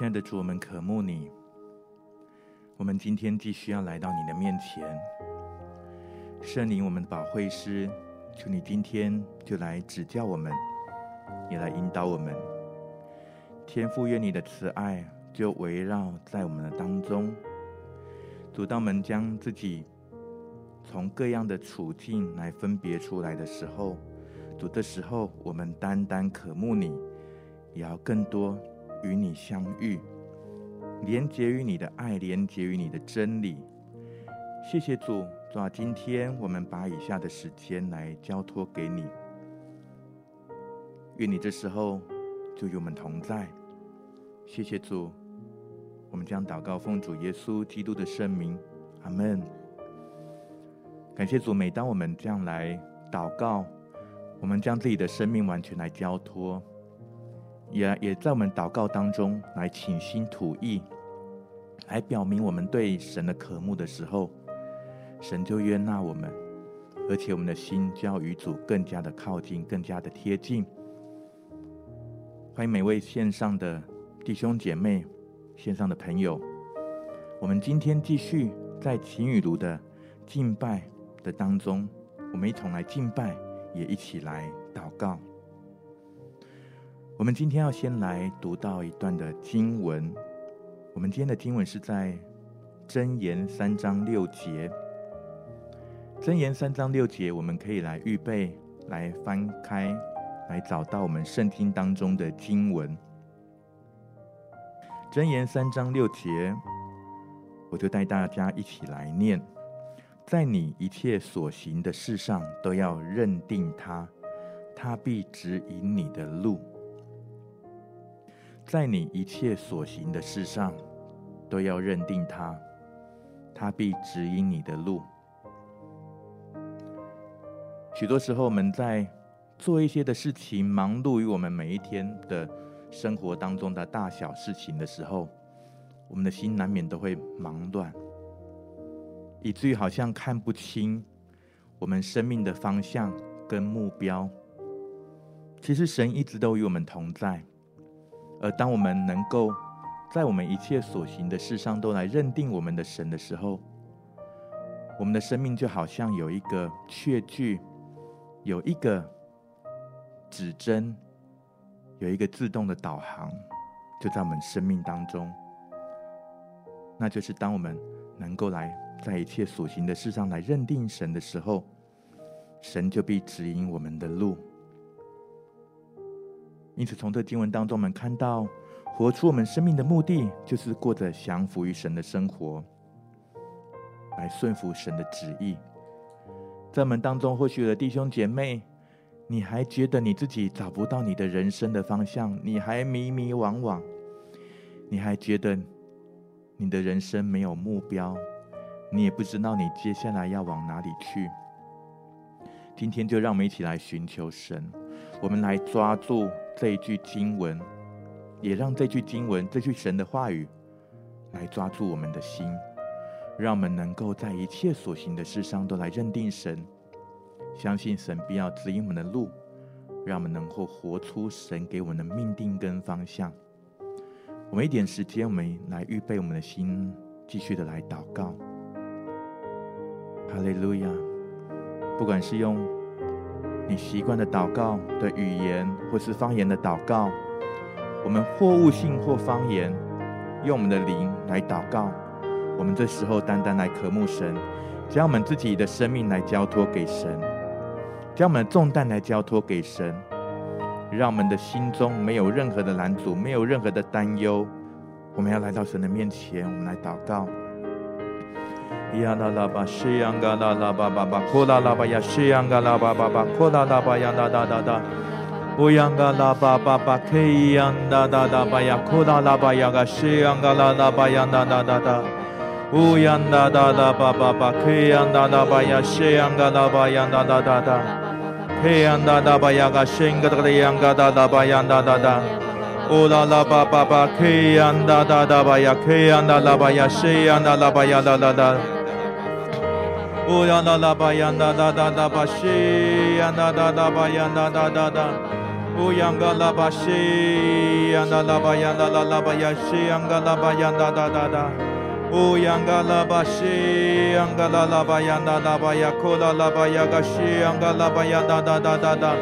亲爱的主，我们渴慕你。我们今天继续要来到你的面前，圣灵，我们的保惠师，求你今天就来指教我们，也来引导我们。天父，愿你的慈爱就围绕在我们的当中。主，当我们将自己从各样的处境来分别出来的时候，主的时候，我们单单渴慕你，也要更多与你相遇，连结于你的爱，连结于你的真理。谢谢主，主啊，今天我们把以下的时间来交托给你，愿你这时候就与我们同在。谢谢主，我们将祷告奉主耶稣基督的圣名，阿门。感谢主，每当我们这样来祷告，我们将自己的生命完全来交托，也也在我们祷告当中来倾心吐意，来表明我们对神的渴慕的时候，神就悦纳我们，而且我们的心就要与主更加的靠近，更加的贴近。欢迎每位线上的。弟兄姐妹，线上的朋友，我们今天继续在晴雨炉的敬拜的当中，我们一同来敬拜，也一起来祷告。我们今天要先来读到一段的经文，我们今天的经文是在箴言三章六节。箴言三章六节，我们可以来预备来翻开，来找到我们圣经当中的经文。箴言三章六节，我就带大家一起来念：在你一切所行的事上，都要认定他，他必指引你的路。在你一切所行的事上，都要认定他，他必指引你的路。许多时候，我们在做一些的事情，忙碌于我们每一天的。生活当中的大小事情的时候，我们的心难免都会忙乱，以至于好像看不清我们生命的方向跟目标。其实神一直都与我们同在，而当我们能够在我们一切所行的事上都来认定我们的神的时候，我们的生命就好像有一个确据，有一个指针。有一个自动的导航，就在我们生命当中。那就是当我们能够来在一切所行的事上来认定神的时候，神就必指引我们的路。因此，从这经文当中，我们看到，活出我们生命的目的，就是过着降服于神的生活，来顺服神的旨意。在我们当中，或许有的弟兄姐妹。你还觉得你自己找不到你的人生的方向？你还迷迷惘惘？你还觉得你的人生没有目标？你也不知道你接下来要往哪里去？今天就让我们一起来寻求神，我们来抓住这一句经文，也让这句经文、这句神的话语来抓住我们的心，让我们能够在一切所行的事上都来认定神。相信神必要指引我们的路，让我们能够活出神给我们的命定跟方向。我们一点时间，我们来预备我们的心，继续的来祷告。哈利路亚！不管是用你习惯的祷告的语言，或是方言的祷告，我们或悟性或方言，用我们的灵来祷告。我们这时候单单来渴慕神，将我们自己的生命来交托给神。将我们的重担来交托给神，让我们的心中没有任何的拦阻，没有任何的担忧。我们要来到神的面前，我们来祷告。呀啦啦吧，西呀嘎啦啦吧吧吧，库啦啦吧呀，西呀嘎啦吧吧吧，库啦啦吧呀哒哒哒哒，乌呀嘎啦吧吧吧，K 呀哒哒哒吧呀，库啦啦吧呀嘎，西呀嘎啦啦吧呀哒哒哒哒，乌呀哒哒哒吧吧吧，K 呀哒哒吧呀，西呀嘎啦吧呀哒哒哒哒。嘿呀哒哒吧呀嘎，声嘎哒哒呀嘎哒哒吧呀哒哒哒，哦啦啦吧吧吧，嘿呀哒哒哒吧呀，嘿呀哒啦吧呀，谁呀哒啦吧呀哒哒哒，哦呀啦啦吧呀哒哒哒哒吧，谁呀哒哒哒吧呀哒哒哒哒，乌央嘎拉巴西，央那拉巴央那拉拉巴呀西，央嘎拉巴央那哒哒哒。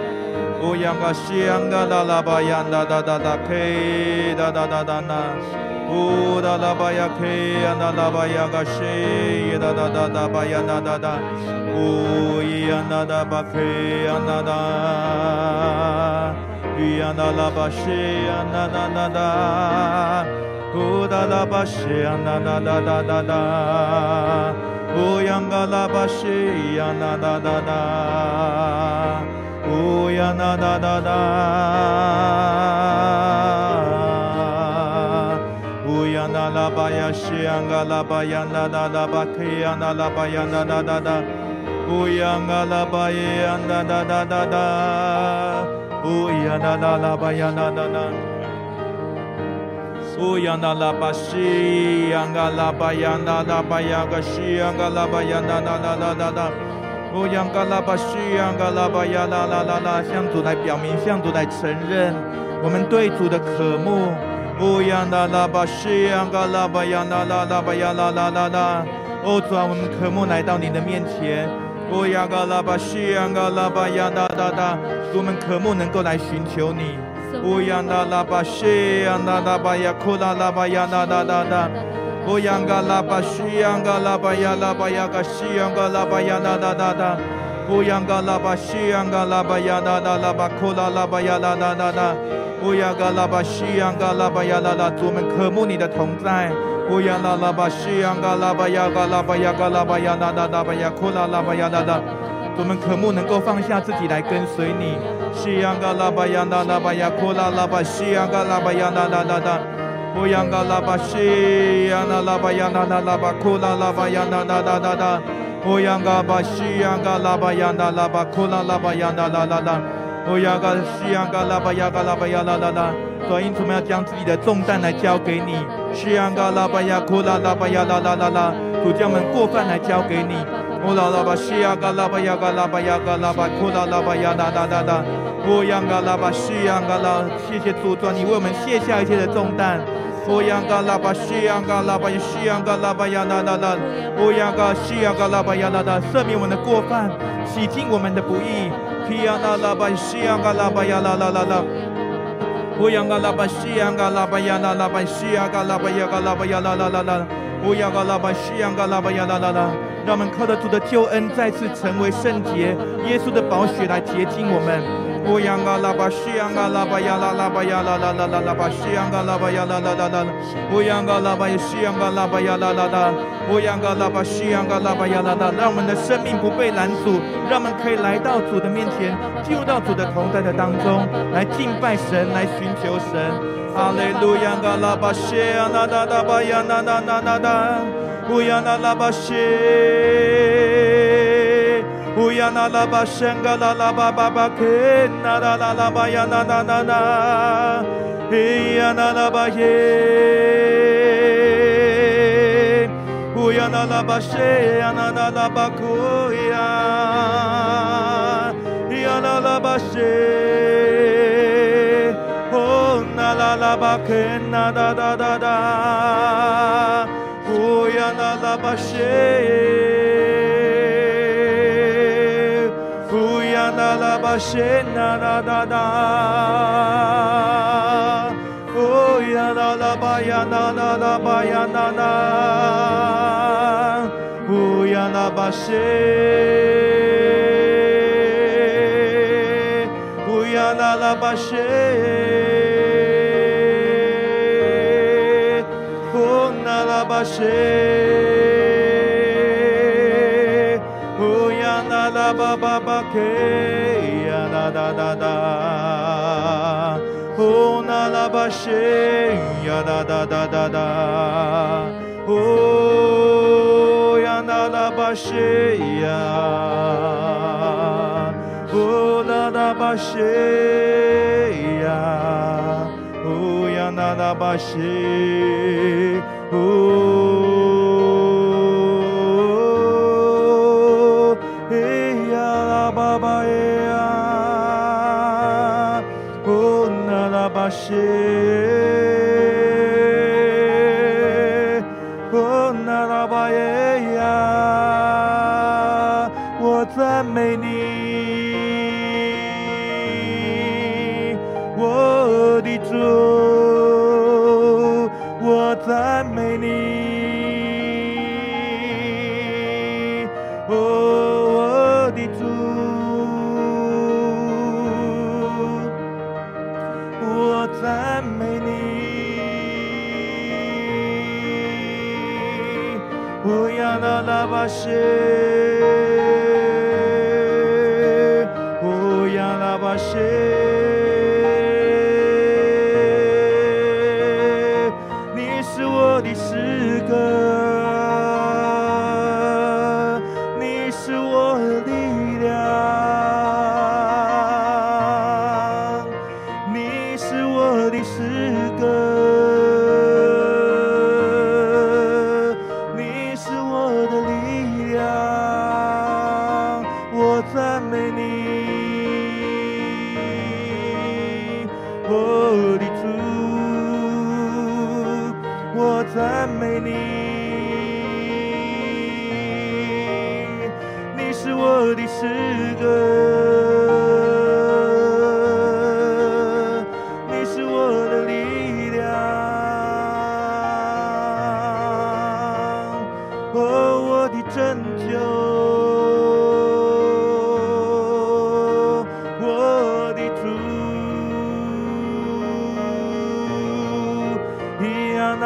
乌央嘎拉巴西，央嘎拉拉巴央那拉巴呀，库拉拉巴呀嘎西，央嘎拉巴央那哒哒哒哒。乌央嘎西，央嘎拉拉巴央那哒哒哒，嘿哒哒哒哒哒。乌达拉巴呀，克呀那拉巴呀嘎西，哒哒哒哒巴呀那巴呀，西呀，嘎拉巴呀，啦啦啦巴，克呀，啦拉巴呀，啦啦啦啦，乌央，嘎拉巴耶呀，啦啦啦啦啦，乌央，啦啦巴呀，啦啦啦，乌央，啦拉巴西呀，嘎拉巴呀，啦啦巴呀，嘎西，嘎拉巴，乌央嘎拉巴西央嘎拉巴呀啦啦啦啦，向主来表明，向主来承认，我们对主的渴慕，乌央那拉巴西央嘎拉巴央那拉拉巴呀啦啦啦啦，哦主啊，我们渴慕来到你的面前。乌央嘎拉巴西央嘎拉巴呀啦啦啦，我们渴慕能够来寻求你。乌央那拉巴西央那拉巴呀库拉拉巴呀啦啦啦啦，乌央嘎拉巴西央嘎拉巴呀拉巴呀嘎西央嘎拉巴呀啦啦啦啦，乌央嘎拉巴西央嘎拉巴呀啦啦啦巴库拉拉巴呀啦啦啦啦。乌亚嘎拉巴西央嘎拉巴呀啦啦，主我们渴慕你的同在。乌亚那拉巴西央嘎拉巴呀嘎拉巴呀嘎拉巴呀啦啦啦巴呀库拉拉巴呀啦啦，主我们渴慕能够放下自己来跟随你。西央嘎拉巴呀啦啦巴呀库拉拉巴西央嘎拉巴呀啦啦啦啦，乌亚嘎拉巴西央那拉巴呀啦啦啦巴库拉拉巴呀啦啦啦啦啦，乌亚嘎巴西央嘎拉巴呀啦啦巴库拉拉巴呀啦啦啦啦。哦呀嘎西呀嘎拉巴呀嘎拉巴呀啦啦啦，所以因此我们要将自己的重担来交给你。西呀嘎拉巴呀库拉拉巴呀啦啦啦啦，主将我们过犯来交给你。哦啦啦巴西呀嘎拉巴呀嘎拉巴呀嘎拉巴库拉拉巴呀啦啦啦啦。哦呀嘎拉巴西呀嘎拉，谢谢主，主你为我们卸下一切的重担。哦呀嘎拉巴西呀嘎拉巴西呀嘎拉巴呀啦啦啦。哦呀嘎西呀嘎拉巴呀啦啦，赦免我们的过犯，洗净我们的不义。皮亚那拉巴西亚嘎拉巴亚啦啦啦啦，乌央嘎拉巴西亚嘎拉巴亚啦拉巴西亚嘎拉巴亚嘎拉巴亚啦啦啦啦，乌央嘎拉巴西亚嘎拉巴亚啦啦啦，让我们靠着主的救恩再次成为圣洁，耶稣的宝血来洁净我们。乌央嘎拉巴西央嘎拉巴呀啦啦巴呀啦啦啦啦啦巴西央嘎拉巴呀啦啦啦啦，乌央嘎拉巴西央嘎拉巴呀啦啦啦，乌央嘎拉巴西央嘎拉巴呀啦啦，让我们的生命不被拦阻，让我们可以来到主的面前，进入到主的同在的当中，来敬拜神，来寻求神。哈利路亚嘎拉巴西呀啦啦啦巴呀啦啦啦啦啦，乌央嘎拉巴西。乌呀那拉巴圣嘎拉拉巴巴巴克那拉拉拉巴呀那那那那，咿呀那拉巴耶，乌呀那拉巴谢呀那那拉巴库呀，咿呀那拉巴谢，哦那拉拉巴克那哒哒哒哒，乌呀那拉巴谢。巴谢那那那那，哦呀那那巴呀那那那巴呀那那，哦呀那巴谢，哦呀那那巴谢，那拉巴西呀哒哒哒哒哒，哦呀那拉巴西呀，哦那我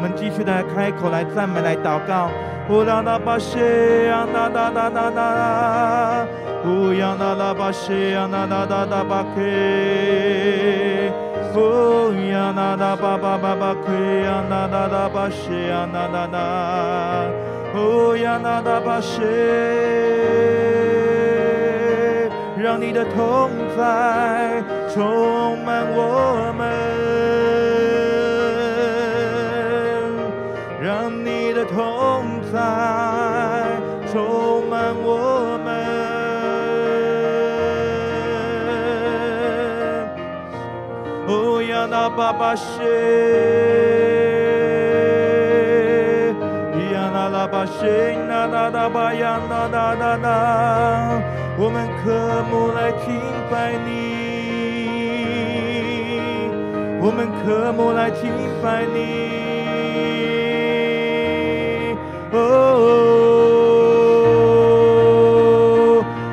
们继续的开口来赞美，来祷告。乌拉拉巴谢呀，那那那那那，乌呀那拉巴谢呀，那那那那巴克，乌呀那那巴巴巴巴克呀，那那那巴谢呀，那那那，乌呀那那巴谢，让你的同在充满我们。让你的同在充满我们，哦呀那巴巴谢，呀那拉巴谢，那那那巴呀那那那那，我们渴慕来敬拜你，我们渴慕来敬拜你。哦，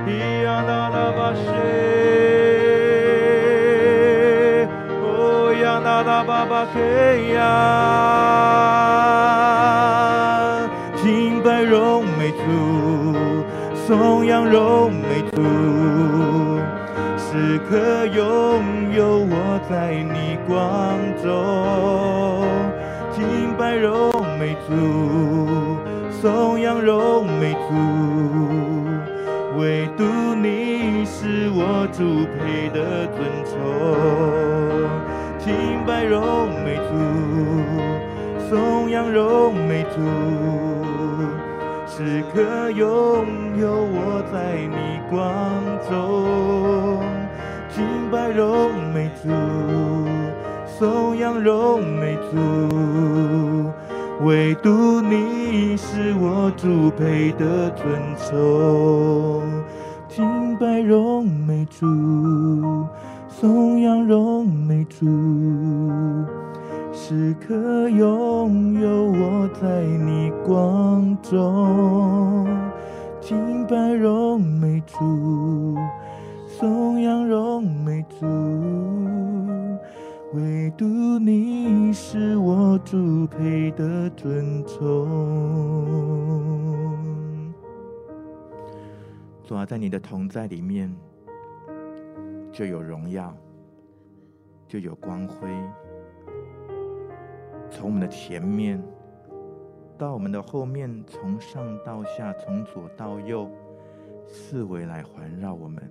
咿呀那拉巴谢，哦呀那拉巴巴克呀，敬拜荣美主，颂扬荣可，拥有我在你光中，敬拜荣美主。颂扬荣美主，唯独你是我主配的尊崇。敬拜荣美主，颂扬荣美主，时刻拥有我在你光中。敬拜荣美主，颂扬荣美主。唯独你是我主配的尊崇，敬拜荣美主，颂扬荣美主，时刻拥有我在你光中，敬拜荣美主，颂扬荣美主。唯独你是我主配的尊崇。主啊，在你的同在里面，就有荣耀，就有光辉。从我们的前面到我们的后面，从上到下，从左到右，四围来环绕我们。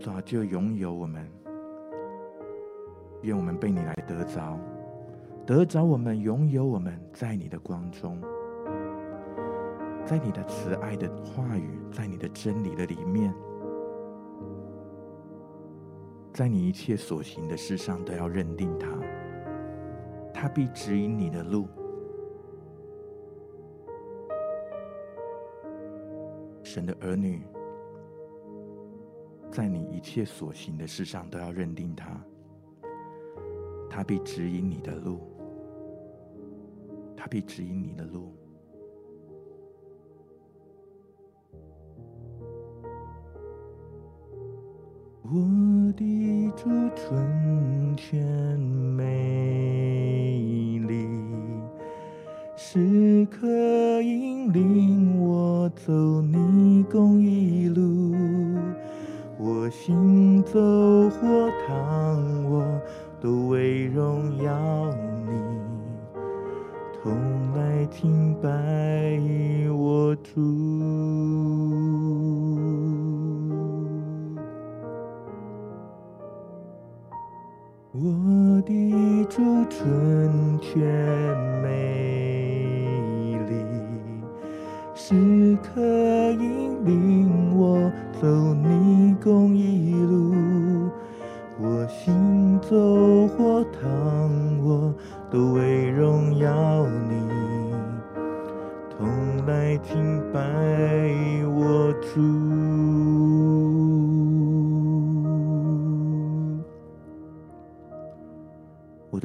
主啊，就拥有我们。愿我们被你来得着，得着我们拥有我们在你的光中，在你的慈爱的话语，在你的真理的里面，在你一切所行的事上都要认定他，他必指引你的路。神的儿女，在你一切所行的事上都要认定他，他必指引你的路，他必指引你的路。我的主纯全美丽，时刻引领我走你公。行走或躺卧，都为荣耀你，同来敬拜我主。我的主春天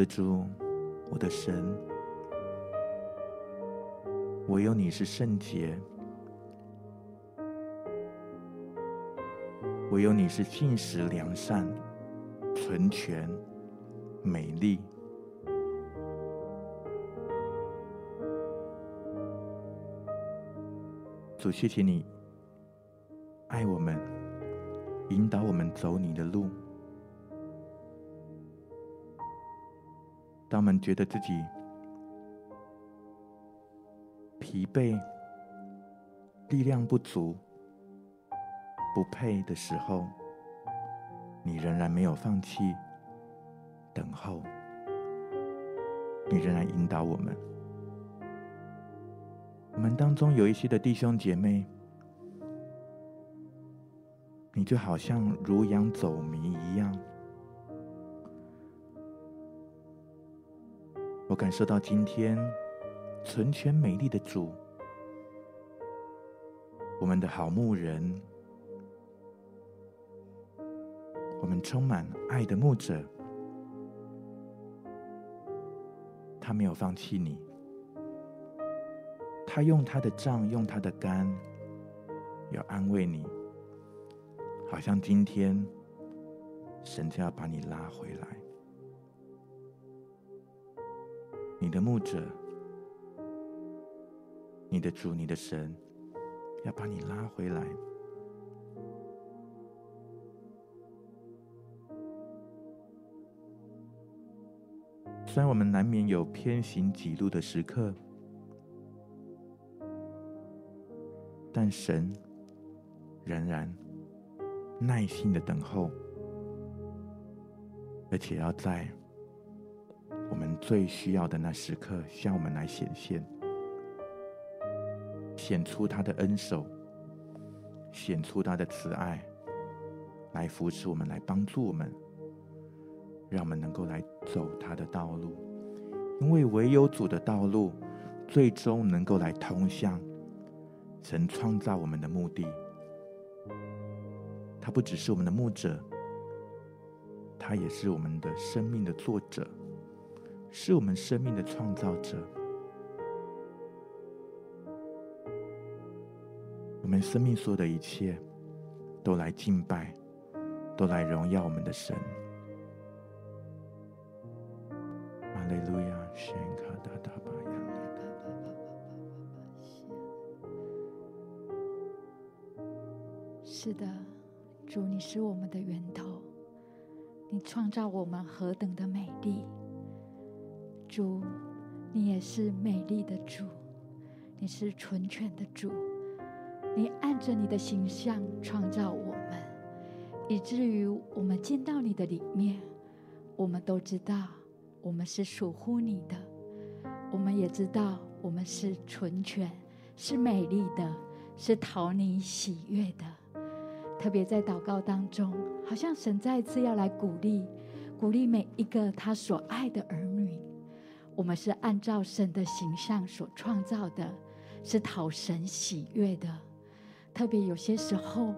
主，我的神，唯有你是圣洁，唯有你是信实良善、纯全、美丽。主，谢谢你爱我们，引导我们走你的路。当我们觉得自己疲惫、力量不足、不配的时候，你仍然没有放弃等候，你仍然引导我们。我们当中有一些的弟兄姐妹，你就好像如羊走迷一样。我感受到今天纯全美丽的主，我们的好牧人，我们充满爱的牧者，他没有放弃你，他用他的杖，用他的竿，要安慰你，好像今天神就要把你拉回来。你的牧者，你的主，你的神，要把你拉回来。虽然我们难免有偏行己路的时刻，但神仍然耐心的等候，而且要在。最需要的那时刻，向我们来显现，显出他的恩手，显出他的慈爱，来扶持我们，来帮助我们，让我们能够来走他的道路。因为唯有主的道路，最终能够来通向神创造我们的目的。他不只是我们的牧者，他也是我们的生命的作者。是我们生命的创造者，我们生命所有的一切，都来敬拜，都来荣耀我们的神。哈利路亚，宣卡达达巴亚。是的，主，你是我们的源头，你创造我们何等的美丽。主，你也是美丽的主，你是纯全的主，你按着你的形象创造我们，以至于我们进到你的里面，我们都知道我们是属乎你的，我们也知道我们是纯全、是美丽的，是讨你喜悦的。特别在祷告当中，好像神再一次要来鼓励，鼓励每一个他所爱的儿女。我们是按照神的形象所创造的，是讨神喜悦的。特别有些时候，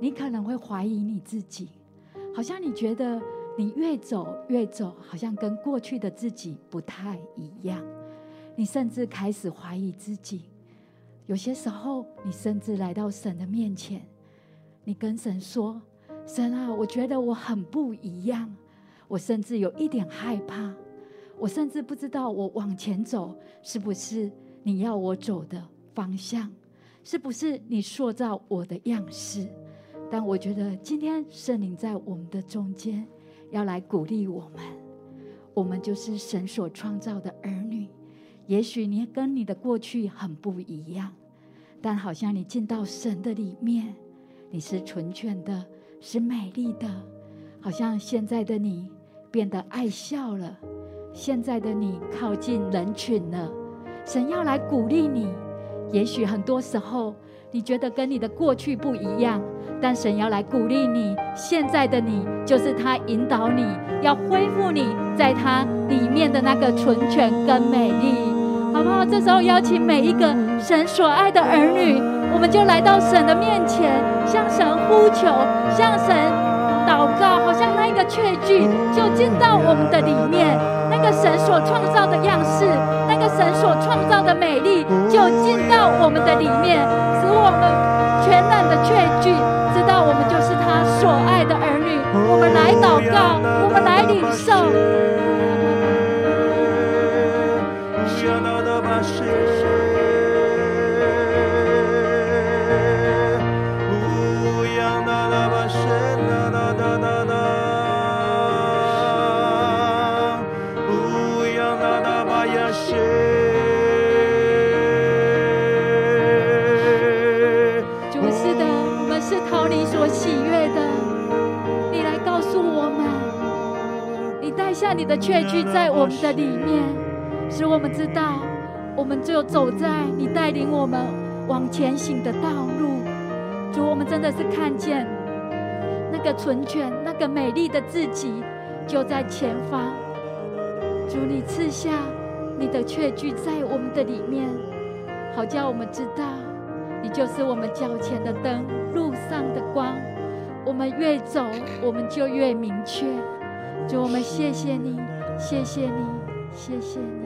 你可能会怀疑你自己，好像你觉得你越走越走，好像跟过去的自己不太一样。你甚至开始怀疑自己。有些时候，你甚至来到神的面前，你跟神说：“神啊，我觉得我很不一样，我甚至有一点害怕，我甚至不知道我往前走是不是你要我走的方向，是不是你塑造我的样式。”但我觉得今天圣灵在我们的中间，要来鼓励我们。我们就是神所创造的儿女。也许你跟你的过去很不一样，但好像你进到神的里面，你是纯全的，是美丽的。好像现在的你变得爱笑了，现在的你靠近人群了。神要来鼓励你。也许很多时候你觉得跟你的过去不一样。但神要来鼓励你，现在的你就是他引导你，要恢复你在他里面的那个纯全跟美丽，好不好？这时候邀请每一个神所爱的儿女，我们就来到神的面前，向神呼求，向神祷告，好像那一个确据就进到我们的里面，个神所创造的样式，那个神所创造的美丽就进到我们的里面，使我们全然的确据。知道我们就是他所爱的儿女，我们来祷告，我们来领受。你所喜悦的你来告诉我们，你带下你的确据在我们的里面，使我们知道，我们就走在你带领我们往前行的道路。主，我们真的是看见那个纯全、那个美丽的自己就在前方。主，你赐下你的确据在我们的里面，好叫我们知道，你就是我们脚前的灯，路上的光。我们越走，我们就越明确。主，我们谢谢你，谢谢你，谢谢你。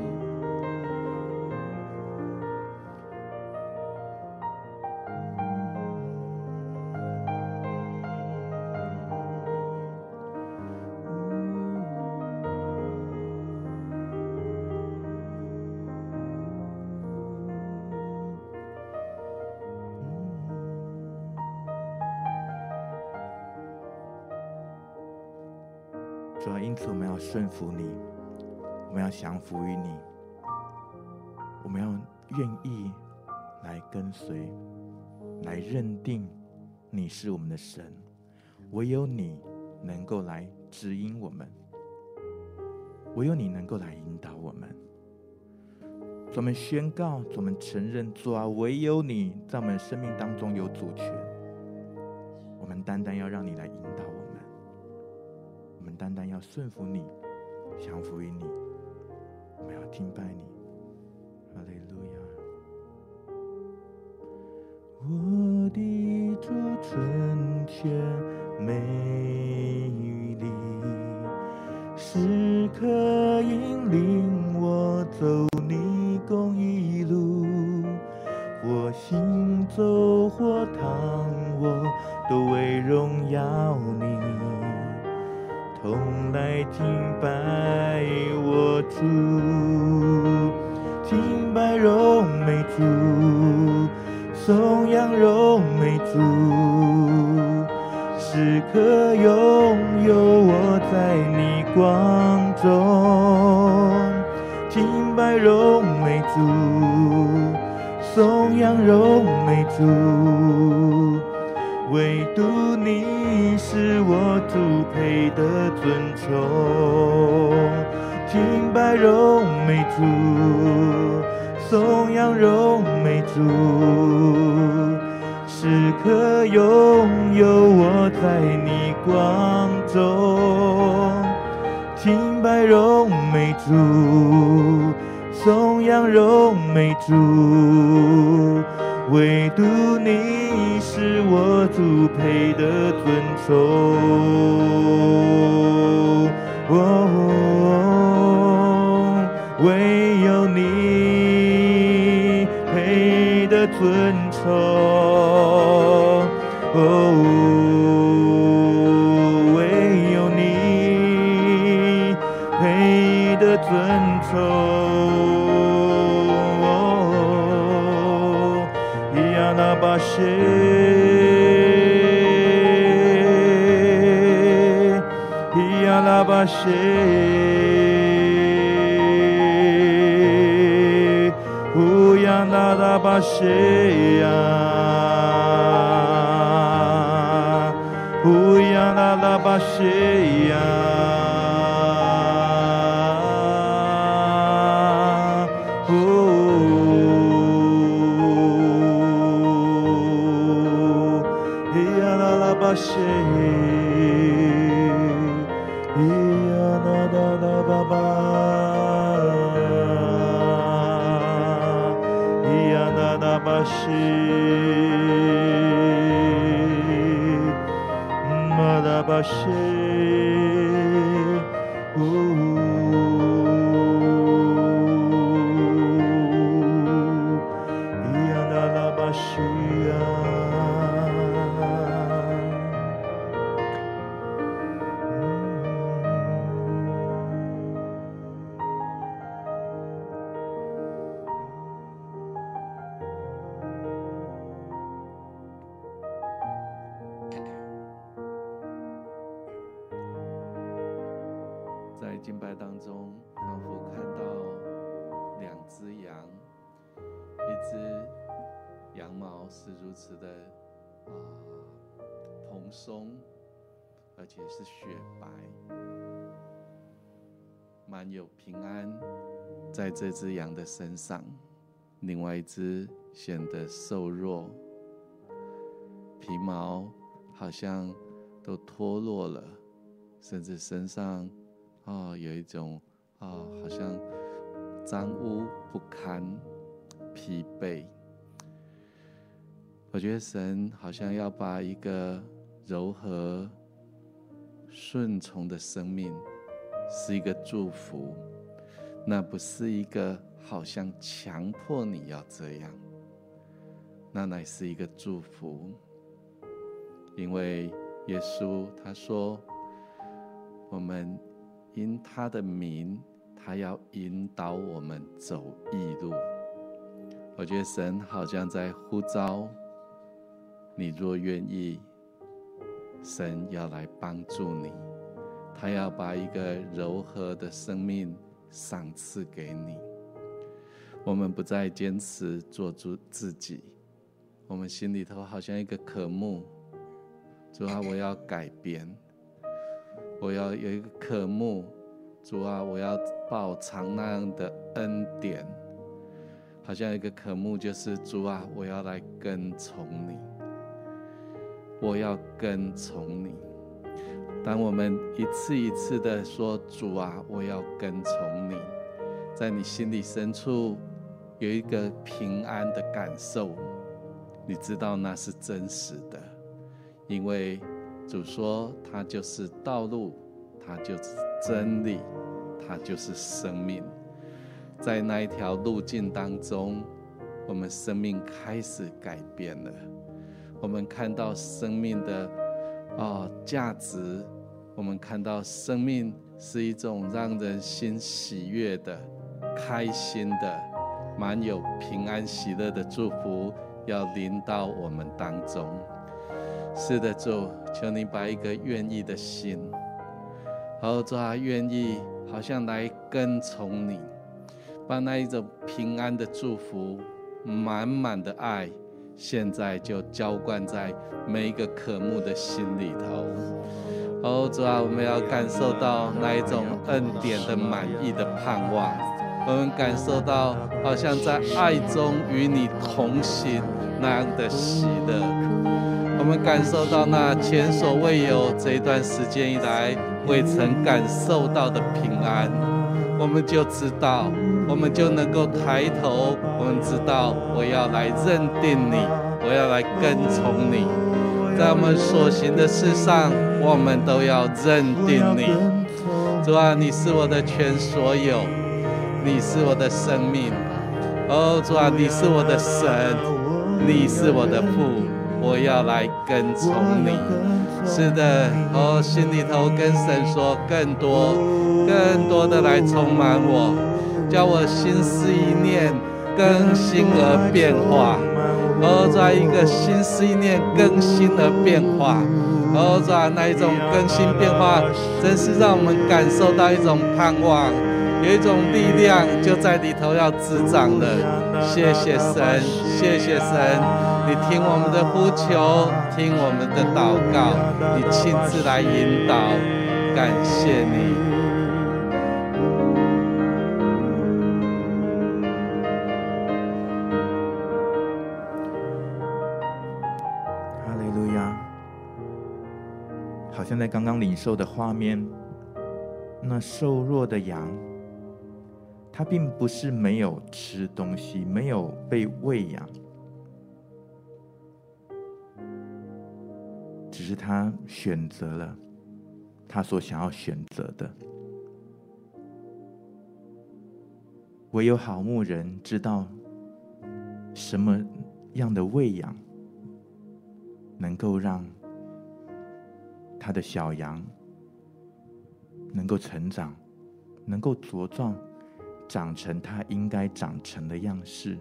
顺服你，我们要降服于你，我们要愿意来跟随，来认定你是我们的神，唯有你能够来指引我们，唯有你能够来引导我们。我们宣告，我们承认，主啊，唯有你在我们生命当中有主权，我们单单要让你来引导我们。我们单单要顺服你，降服于你，我们要敬拜你。哈利路亚！我的主纯全美丽，时刻引领我走你公义路，我行走或躺卧，都为荣耀你。同来敬拜主，敬拜荣美主，颂扬荣美主，时刻拥有我在你光中，敬拜荣美主，颂扬荣美主。唯独你是我主配的尊崇，敬拜荣美主，颂扬荣美主，时刻拥有我在你光中，敬拜荣美主，颂扬荣美主。唯独你是我主配的尊崇，尊崇。哦，唯有你配的尊崇，哦。巴谢，乌那拉巴谢呀，乌央有平安。在这只羊的身上，另外一只显得瘦弱，皮毛好像都脱落了，甚至身上啊、哦、有一种啊、哦、好像脏污不堪、疲惫。我觉得神好像要把一个柔和、顺从的生命，是一个祝福。那不是一个好像强迫你要这样，那乃是一个祝福，因为耶稣他说，我们因他的名，他要引导我们走义路。我觉得神好像在呼召你，若愿意，神要来帮助你，他要把一个柔和的生命。赏赐给你，我们不再坚持做主自己，我们心里头好像一个渴慕，主啊，我要改变，我要有一个渴慕，主啊，我要报偿那样的恩典，好像一个渴慕就是主啊，我要来跟从你，我要跟从你。当我们一次一次的说“主啊，我要跟从你”，在你心里深处有一个平安的感受，你知道那是真实的，因为主说他就是道路，他就是真理，他就是生命。在那一条路径当中，我们生命开始改变了，我们看到生命的。哦，价值，我们看到生命是一种让人心喜悦的、开心的、满有平安喜乐的祝福，要临到我们当中。是的，主，求你把一个愿意的心，好主啊，愿意好像来跟从你，把那一种平安的祝福、满满的爱。现在就浇灌在每一个渴慕的心里头。哦，主啊，我们要感受到那一种恩典的满意的盼望。我们感受到好像在爱中与你同行那样的喜乐。我们感受到那前所未有这一段时间以来未曾感受到的平安。我们就知道，我们就能够抬头，我们知道我要来认定你，我要来跟从你，在我们所行的事上，我们都要认定你。主啊，你是我的全所有，你是我的生命。哦，主啊，你是我的神，你是我的父，我要来跟从你。是的，哦，心里头跟神说更多，更多的来充满我，叫我心思意念更新而变化。然后，在一个心思意念更新而变化。哦，主啊，那一种更新变化，真是让我们感受到一种盼望，有一种力量就在里头要滋长了。谢谢神，谢谢神，你听我们的呼求，听我们的祷告，你亲自来引导，感谢你。哈利路亚！好像在刚刚领受的画面，那瘦弱的羊，它并不是没有吃东西，没有被喂养，只是他选择了他所想要选择的。唯有好牧人知道什么样的喂养能够让。他的小羊能够成长，能够茁壮，长成他应该长成的样式。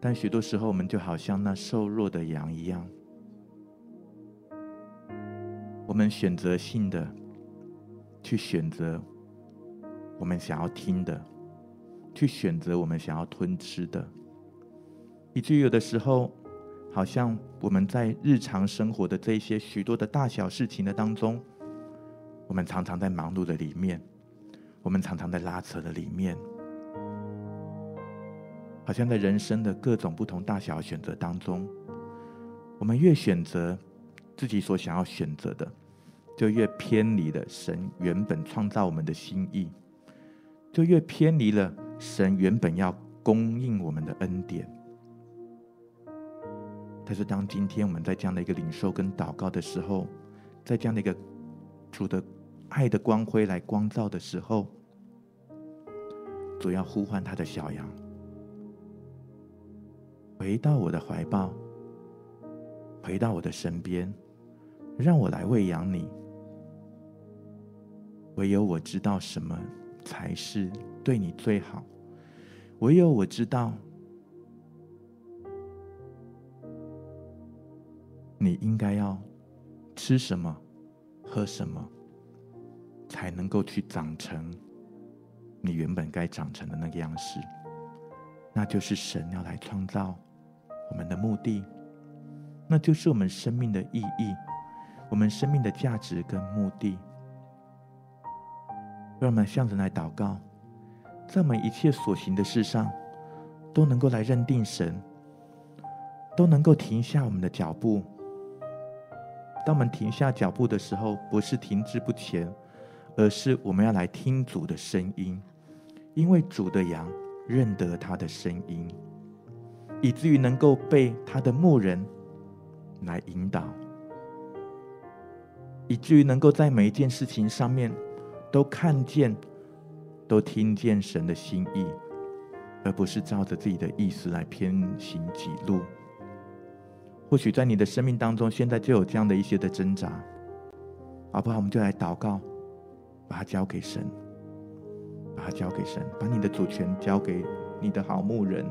但许多时候，我们就好像那瘦弱的羊一样，我们选择性的去选择我们想要听的，去选择我们想要吞吃的，以至于有的时候。好像我们在日常生活的这些许多的大小事情的当中，我们常常在忙碌的里面，我们常常在拉扯的里面，好像在人生的各种不同大小选择当中，我们越选择自己所想要选择的，就越偏离了神原本创造我们的心意，就越偏离了神原本要供应我们的恩典。但是，当今天我们在这样的一个领受跟祷告的时候，在这样的一个主的爱的光辉来光照的时候，主要呼唤他的小羊回到我的怀抱，回到我的身边，让我来喂养你。唯有我知道什么才是对你最好，唯有我知道。你应该要吃什么、喝什么，才能够去长成你原本该长成的那个样式？那就是神要来创造我们的目的，那就是我们生命的意义，我们生命的价值跟目的。让我们向神来祷告，在我们一切所行的事上，都能够来认定神，都能够停下我们的脚步。当我们停下脚步的时候，不是停滞不前，而是我们要来听主的声音，因为主的羊认得他的声音，以至于能够被他的牧人来引导，以至于能够在每一件事情上面都看见、都听见神的心意，而不是照着自己的意思来偏行己路。或许在你的生命当中，现在就有这样的一些的挣扎，好不好？我们就来祷告，把它交给神，把它交给神，把你的主权交给你的好牧人，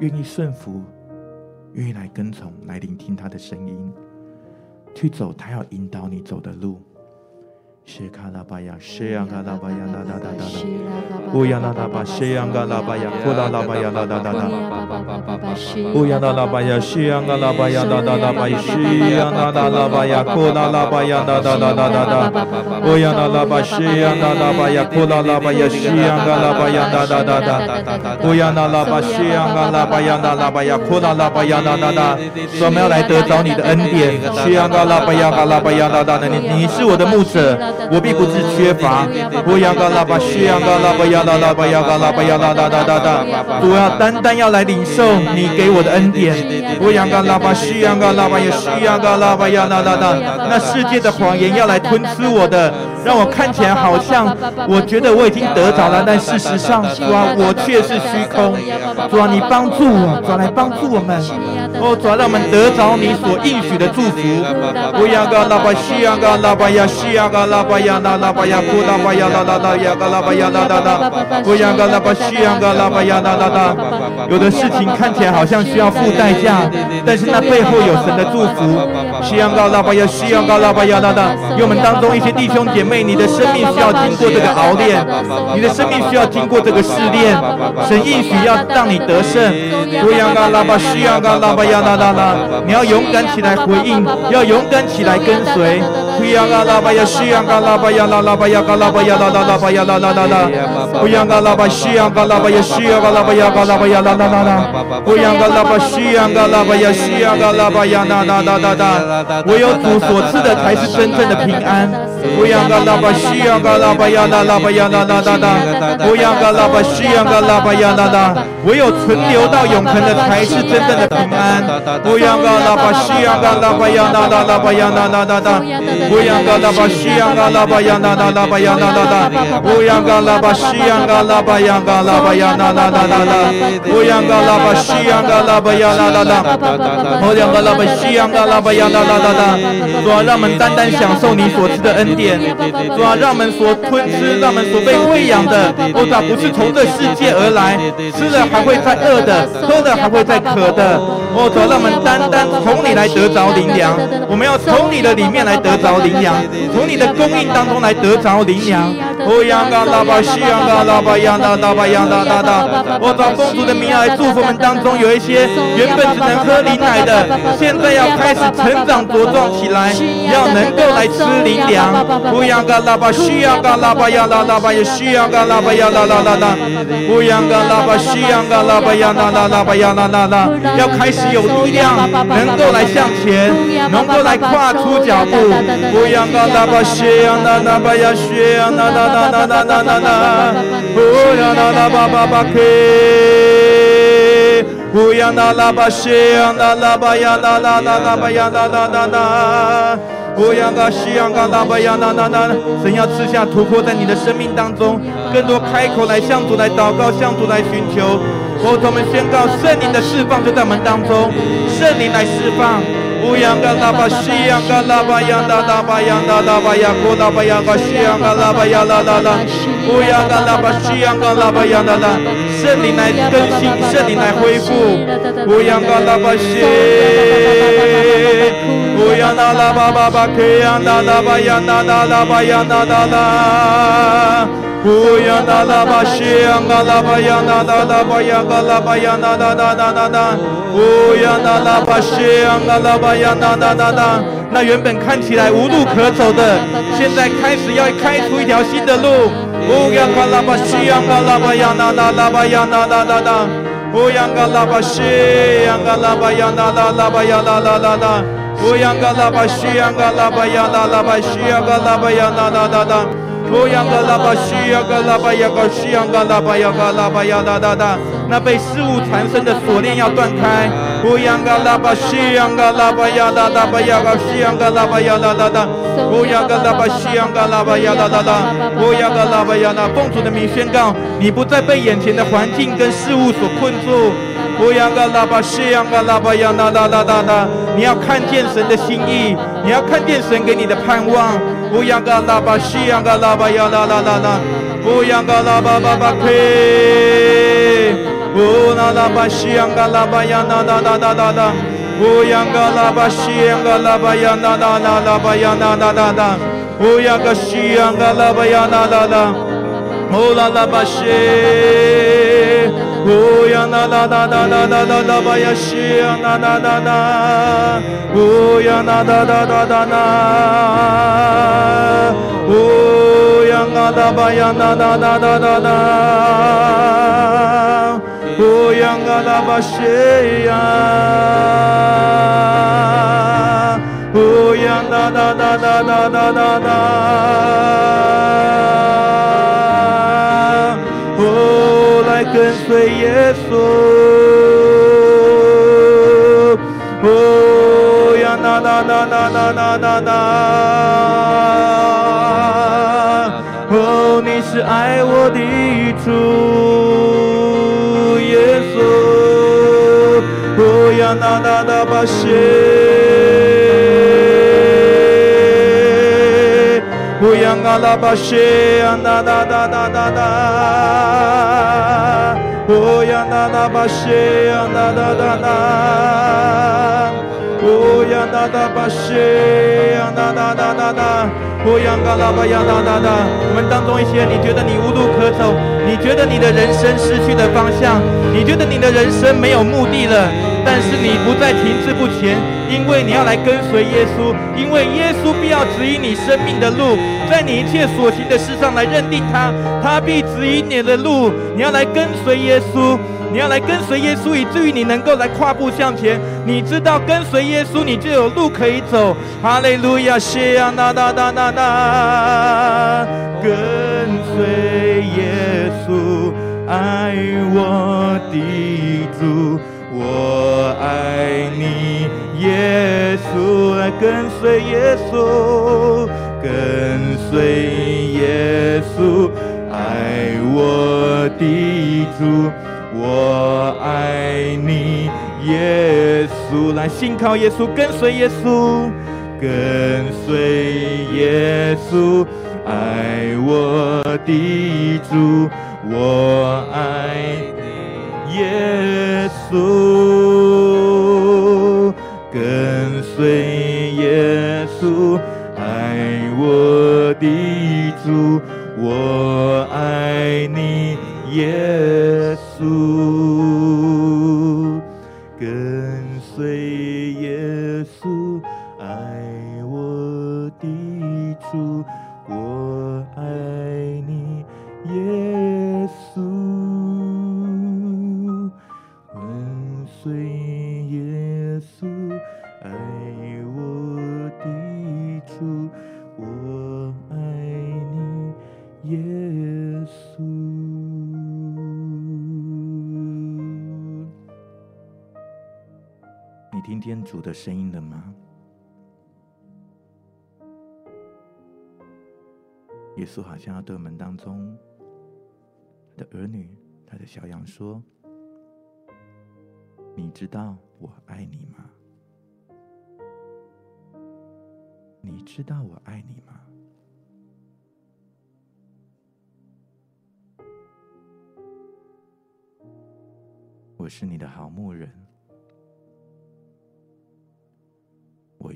愿意顺服，愿意来跟从，来聆听他的声音，去走他要引导你走的路。谢卡拉巴呀，是呀卡拉巴呀，哒哒哒哒哒，乌央拉拉巴，是呀卡拉巴呀，库拉拉巴呀，哒哒哒哒，乌央拉拉巴呀，是呀卡拉巴呀，哒哒哒巴，谢央拉拉拉巴呀，库拉拉巴呀，哒哒哒哒哒哒，乌央拉拉巴，谢央嘎拉巴呀，库拉拉巴呀，是呀卡拉巴呀，哒哒哒哒，乌央拉拉巴，是呀卡拉巴呀，哒拉巴呀，库拉拉巴呀，哒哒哒，说我们要来得着你的恩典，是呀卡拉巴呀，嘎拉巴呀，哒哒哒，你你是我的牧者。我必不致缺乏。乌央嘎拉巴西央嘎拉巴呀啦啦巴呀嘎拉巴呀啦啦啦啦啦，主要单单要来领受你给我的恩典。乌央嘎拉巴西央嘎拉巴呀西央嘎拉巴呀啦啦啦，那世界的谎言要来吞吃我的，让我看起来好像我觉得我已经得着了，但事实上，主啊，我却是虚空。主啊，你帮助我，主来帮助我们。哦，主让我们得着你所应许的祝福。乌央嘎拉巴西央嘎拉巴呀西央嘎拉巴呀那拉巴呀库拉巴呀拉拉拉呀嘎拉巴呀拉拉拉。乌央嘎拉巴西央嘎拉巴呀啦啦啦。有的事情看起来好像需要付代价，但是那背后有神的祝福。西央嘎拉巴亚西央嘎拉巴呀啦啦。因为我们当中一些弟兄姐妹，你的生命需要经过这个熬炼，你的生命需要经过这个试炼。神应许要让你得胜。乌央嘎拉巴西央嘎拉巴呀啦啦啦。你要勇敢起来回应，要勇敢起来跟随。乌央嘎拉巴呀西央嘎拉巴呀拉拉巴呀嘎拉巴呀拉拉拉巴呀啦啦啦啦。乌央嘎拉巴西央嘎拉巴呀西央嘎拉巴呀嘎拉巴呀啦啦啦啦。乌央嘎拉巴西央嘎拉巴呀西央嘎拉巴呀啦啦啦啦啦。我有主所赐的才是真正的平安不要搞那么西洋嘎拉巴呀那那不要搞那嘎拉巴那那不要西洋嘎拉巴呀那那唯有存留到永恒的才是真正的平安不要搞那西洋嘎拉巴呀那那那那要那西嘎拉巴呀那那不要搞那么西洋嘎拉巴呀那那那那那那不要搞那么西洋嘎拉巴呀那那那那那不要搞西洋嘎拉巴呀哒哒哒哒。主啊，让我们单单享受你所赐的恩典。主啊，让我们所吞吃，让我们所被喂养的，哦，主啊，不是从这世界而来，吃了还会再饿的，喝了还会再渴的。哦，主啊，让我们单单从你来得着灵粮，我们要从你的里面来得着灵粮，从你的供应当中来得着灵粮。哦，央嘎拉巴西央嘎拉巴央嘎拉巴央嘎拉巴。哦，主啊，奉主的名来祝福我们当中有一些原本只能喝灵奶的，现在要开始成长茁壮起来，要能够来吃灵粮。乌央嘎拉巴西央嘎拉巴呀啦啦巴呀西央嘎拉巴呀啦啦啦啦。乌央嘎拉巴西央嘎拉巴呀啦啦啦巴呀啦啦啦。要开始有力量，能够来向前，能够来跨出脚步。乌央嘎拉巴西央啦啦巴呀西央啦啦啦啦啦啦啦啦。乌央啦啦巴巴巴克。乌央啦啦巴西央啦啦巴呀啦啦啦啦巴呀那那那那。乌央嘎西央嘎拉巴呀啦啦啦，神要赐下突破在你的生命当中，更多开口来向主来祷告，向主来寻求。佛陀们宣告圣灵的释放就在我们当中，圣灵来释放。乌央嘎拉巴西，央嘎拉巴央达拉巴央达拉巴雅古拉巴央噶西，央嘎拉巴央拉拉拉。乌央嘎拉巴西，央嘎拉巴央达拉。圣灵来更新，圣灵来恢复，乌央嘎拉巴西，乌央达啦巴巴巴，克央达拉巴央达达拉巴央达达。乌要拿喇巴西央嘎啦巴呀哒哒哒巴呀嘎啦巴呀哒哒哒哒哒，乌呀哒哒巴西央嘎啦巴呀哒哒哒哒。那原本看起来无路可走的，现在开始要开出一条新的路。乌呀嘎啦巴西央嘎啦巴呀哒哒哒巴呀哒哒哒哒，乌嘎啦巴西呀嘎啦巴呀哒哒哒巴呀哒。乌嘎啦巴西呀嘎啦巴呀哒哒巴西呀嘎啦巴呀哒哒。乌央嘎拉巴西央嘎拉巴呀嘎西央嘎拉巴呀嘎拉巴呀啦啦啦，那被事物缠身的锁链要断开。乌央嘎拉巴西央嘎拉巴呀啦啦巴呀嘎西央嘎拉巴呀啦啦啦，乌央嘎拉巴西央嘎拉巴呀啦啦啦，乌央嘎拉巴呀啦，奉主的名宣告，你不再被眼前的环境跟事物所困住。乌央嘎拉巴西央嘎拉巴呀啦啦啦啦啦，你要看见神的心意，你要看见神给你的盼望。乌央嘎拉巴西央嘎拉巴呀啦啦啦啦，乌央嘎拉巴巴巴克，乌那拉巴西央嘎拉巴呀啦啦啦啦啦啦，乌央嘎拉巴西央嘎拉巴呀啦啦啦啦巴呀啦啦啦啦，乌央嘎西央嘎拉巴呀啦啦啦，乌那拉巴西。乌那那那那那那那那巴呀西央那那那那，乌央那那那那那那，乌央那那巴呀那那那那那那，乌央那那巴西呀，哦呀哒哒哒哒哒哒哒跟随耶稣，哦呀哒哒哒哒哒哒哒哒，哦，你是爱我的主，耶稣，哦呀哒哒哒吧谢。我们当中一些，你觉得你无路可走。觉得你的人生失去了方向，你觉得你的人生没有目的了，但是你不再停滞不前。因为你要来跟随耶稣，因为耶稣必要指引你生命的路，在你一切所行的事上来认定他，他必指引你的路。你要来跟随耶稣，你要来跟随耶稣，以至于你能够来跨步向前。你知道跟随耶稣，你就有路可以走。哈利路亚，谢啊，那那那那那，跟随耶稣，爱我的主，我爱你。耶稣来跟随耶稣，跟随耶稣，爱我的主，我爱你。耶稣来信靠耶稣，跟随耶稣，跟随耶稣，爱我的主，我爱你。耶稣。跟随耶稣，爱我的主，我爱你，耶主的声音了吗？耶稣好像要对我们当中的儿女、他的小羊说：“你知道我爱你吗？你知道我爱你吗？我是你的好牧人。”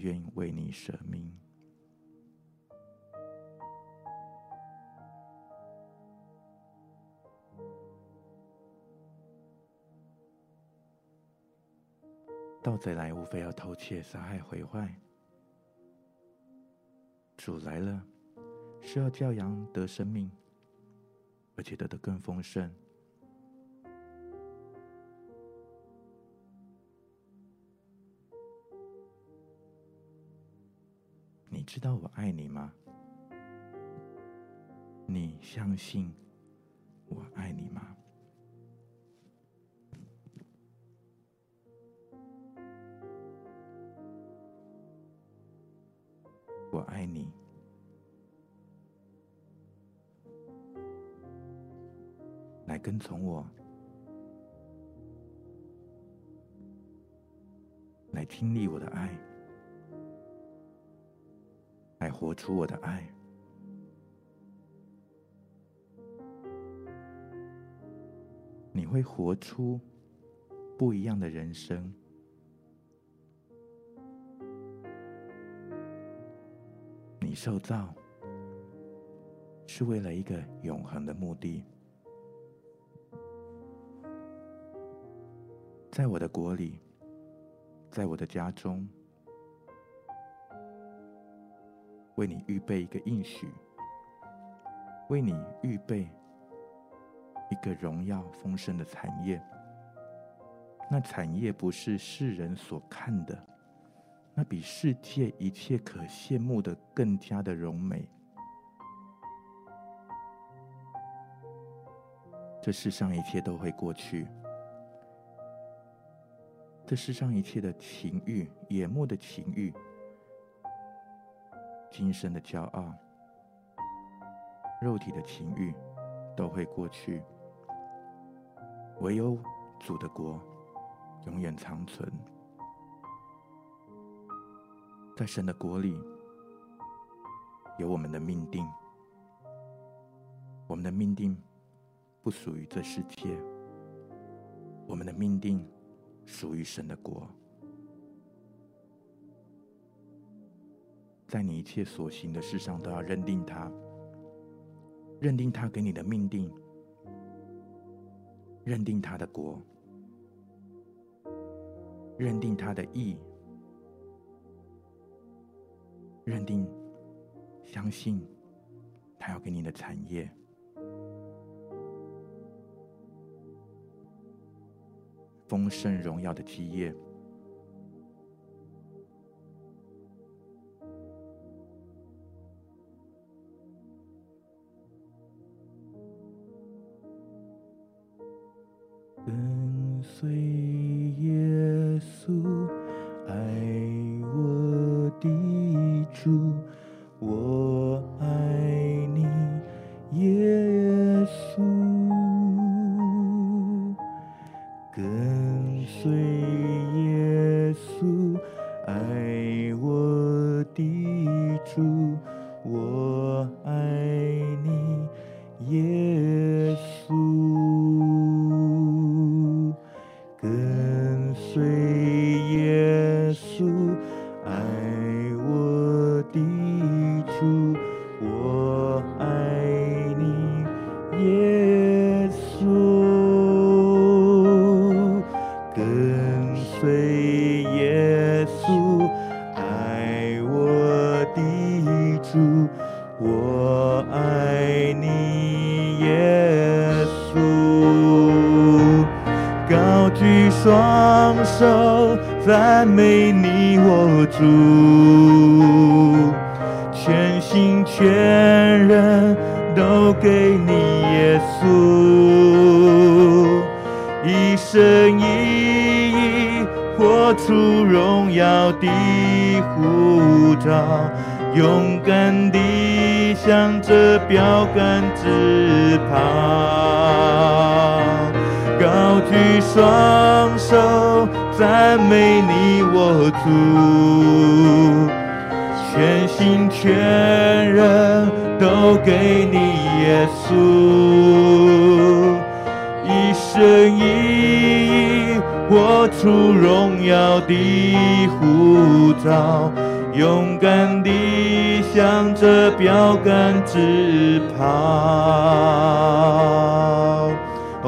愿意为你舍命。盗贼来，无非要偷窃、杀害、毁坏。主来了，是要叫羊得生命，而且得的更丰盛。你知道我爱你吗？你相信我爱你吗？我爱你，来跟从我，来经历我的爱。活出我的爱，你会活出不一样的人生。你受造是为了一个永恒的目的，在我的国里，在我的家中。为你预备一个应许，为你预备一个荣耀丰盛的产业。那产业不是世人所看的，那比世界一切可羡慕的更加的荣美。这世上一切都会过去，这世上一切的情欲、眼目的情欲、今生的骄傲、肉体的情欲都会过去，唯有主的国永远长存。在神的国里，有我们的命定。我们的命定不属于这世界，我们的命定属于神的国。在你一切所行的事上，都要认定他，认定他给你的命定，认定他的国，认定他的意。认定、相信，他要给你的产业，丰盛荣耀的基业。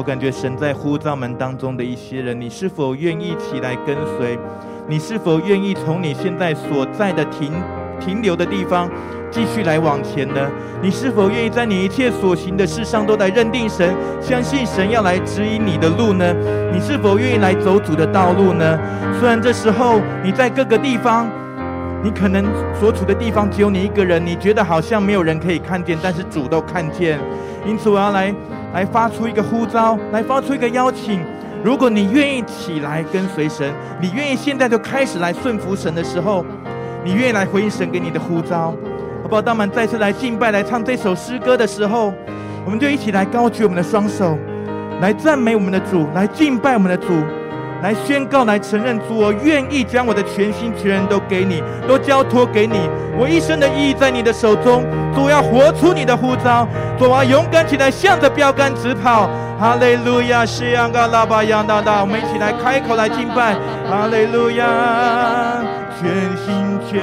我感觉神在呼召门当中的一些人，你是否愿意起来跟随？你是否愿意从你现在所在的停停留的地方继续来往前呢？你是否愿意在你一切所行的事上都来认定神，相信神要来指引你的路呢？你是否愿意来走主的道路呢？虽然这时候你在各个地方，你可能所处的地方只有你一个人，你觉得好像没有人可以看见，但是主都看见。因此，我要来。来发出一个呼召，来发出一个邀请。如果你愿意起来跟随神，你愿意现在就开始来顺服神的时候，你愿意来回应神给你的呼召，好不好？当我们再次来敬拜、来唱这首诗歌的时候，我们就一起来高举我们的双手，来赞美我们的主，来敬拜我们的主。来宣告，来承认主，我愿意将我的全心全人都给你，都交托给你。我一生的意义在你的手中，主要活出你的呼召，主啊，勇敢起来，向着标杆直跑。哈利路亚，西洋嘎拉巴扬大大，我们一起来开口来敬拜。哈利路亚，全心全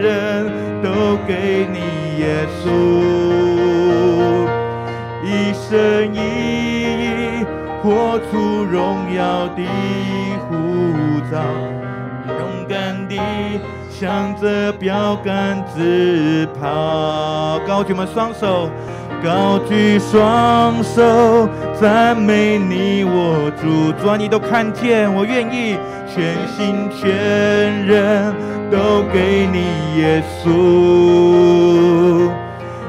人都给你，耶稣，一生一。活出荣耀的护照，勇敢地向着标杆直跑。高举我们双手，高举双手，赞美你，我主，主啊，你都看见，我愿意全心全人都给你，耶稣，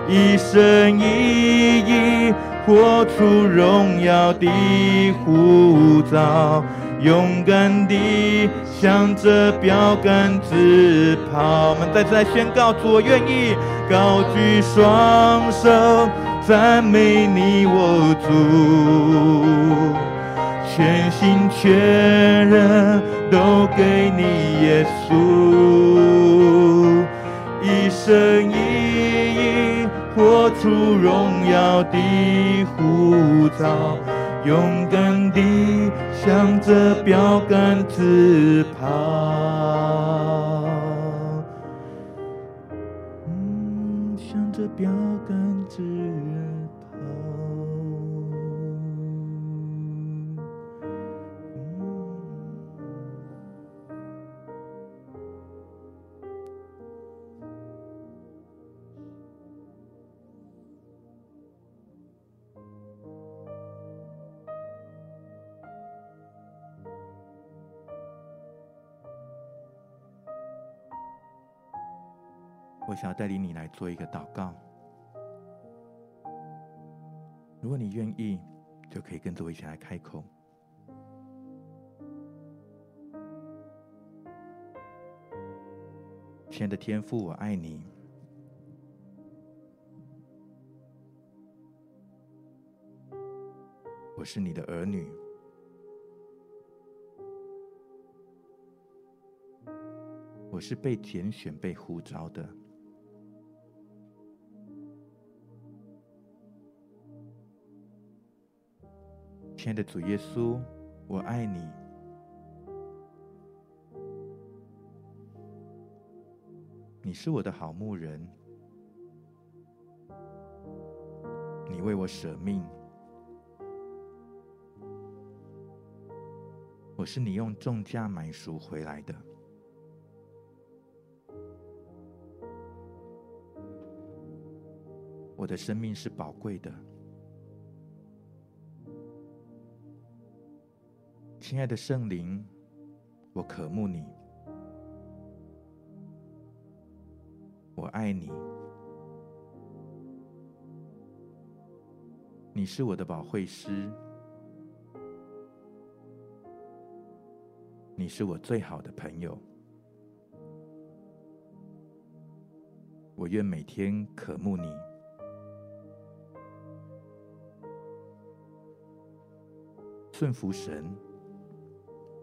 一生一意活出荣耀的护照，勇敢地向着标杆直跑。我们再次来宣告：主，我愿意高举双手，赞美你，我主。全心全人都给你，耶稣，一生一活出荣耀的护照，勇敢地向着标杆直跑。我想要带领你来做一个祷告。如果你愿意，就可以跟着我一起来开口。亲爱的天父，我爱你。我是你的儿女。我是被拣选、被呼召的。亲爱的主耶稣，我爱你。你是我的好牧人，你为我舍命。我是你用重价买赎回来的。我的生命是宝贵的。亲爱的圣灵，我渴慕你，我爱你，你是我的保惠师，你是我最好的朋友，我愿每天渴慕你。顺服神。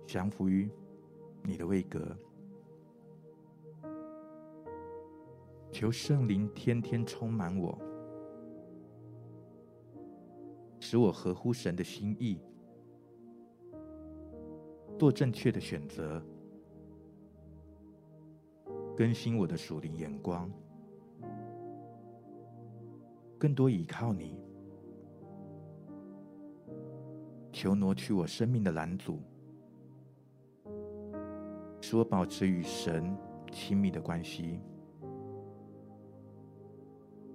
降服于你的位格，求圣灵天天充满我，使我合乎神的心意，做正确的选择，更新我的属灵眼光，更多倚靠你，求挪去我生命的拦阻。使我保持与神亲密的关系，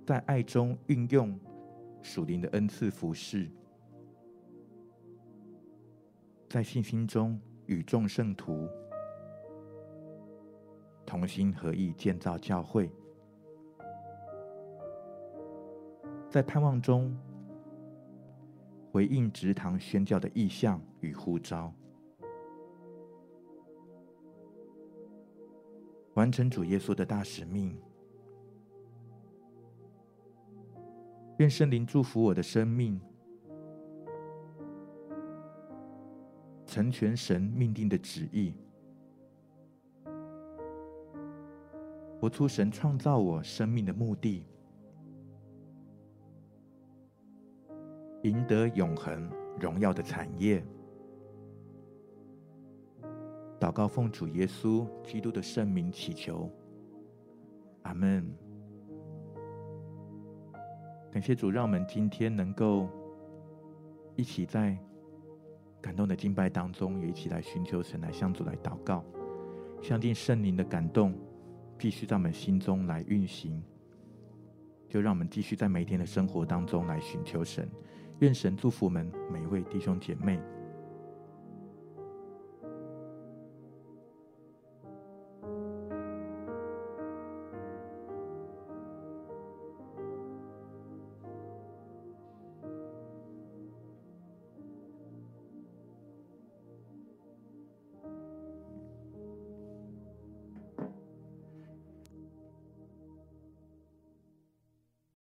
在爱中运用属灵的恩赐服事，在信心中与众圣徒。同心合意建造教会，在盼望中回应植堂宣教的意向与呼召。完成主耶稣的大使命。愿圣灵祝福我的生命，成全神命定的旨意，活出神创造我生命的目的，赢得永恒荣耀的产业。祷告奉主耶稣基督的圣名祈求，阿门。感谢主，让我们今天能够一起在感动的敬拜当中，也一起来寻求神，来向主来祷告，相信圣灵的感动继续在我们心中来运行。就让我们继续在每一天的生活当中来寻求神，愿神祝福我们每一位弟兄姐妹。